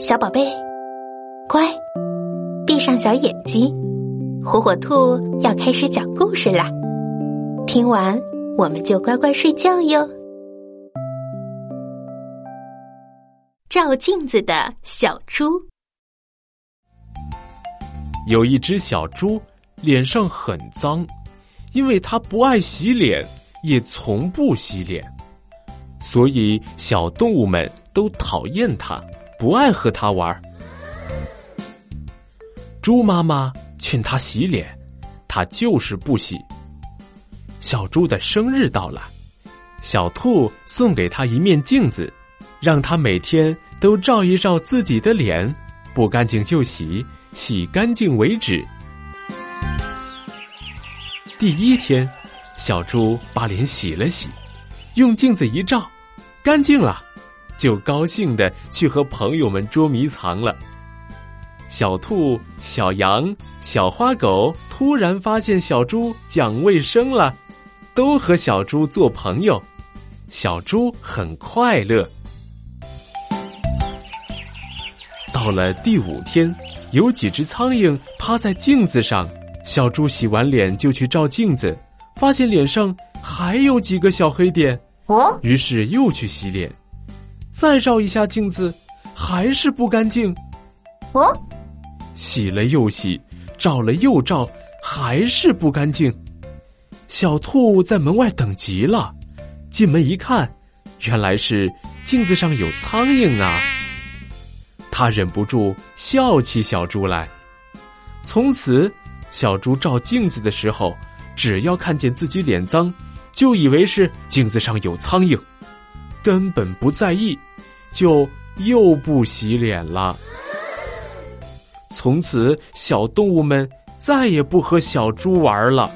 小宝贝，乖，闭上小眼睛，火火兔要开始讲故事啦。听完我们就乖乖睡觉哟。照镜子的小猪，有一只小猪，脸上很脏，因为它不爱洗脸，也从不洗脸，所以小动物们都讨厌它。不爱和他玩。猪妈妈劝他洗脸，他就是不洗。小猪的生日到了，小兔送给他一面镜子，让他每天都照一照自己的脸，不干净就洗，洗干净为止。第一天，小猪把脸洗了洗，用镜子一照，干净了。就高兴的去和朋友们捉迷藏了。小兔、小羊、小花狗突然发现小猪讲卫生了，都和小猪做朋友。小猪很快乐。到了第五天，有几只苍蝇趴在镜子上，小猪洗完脸就去照镜子，发现脸上还有几个小黑点，哦，于是又去洗脸。再照一下镜子，还是不干净。哦，洗了又洗，照了又照，还是不干净。小兔在门外等急了，进门一看，原来是镜子上有苍蝇啊！他忍不住笑起小猪来。从此，小猪照镜子的时候，只要看见自己脸脏，就以为是镜子上有苍蝇。根本不在意，就又不洗脸了。从此，小动物们再也不和小猪玩了。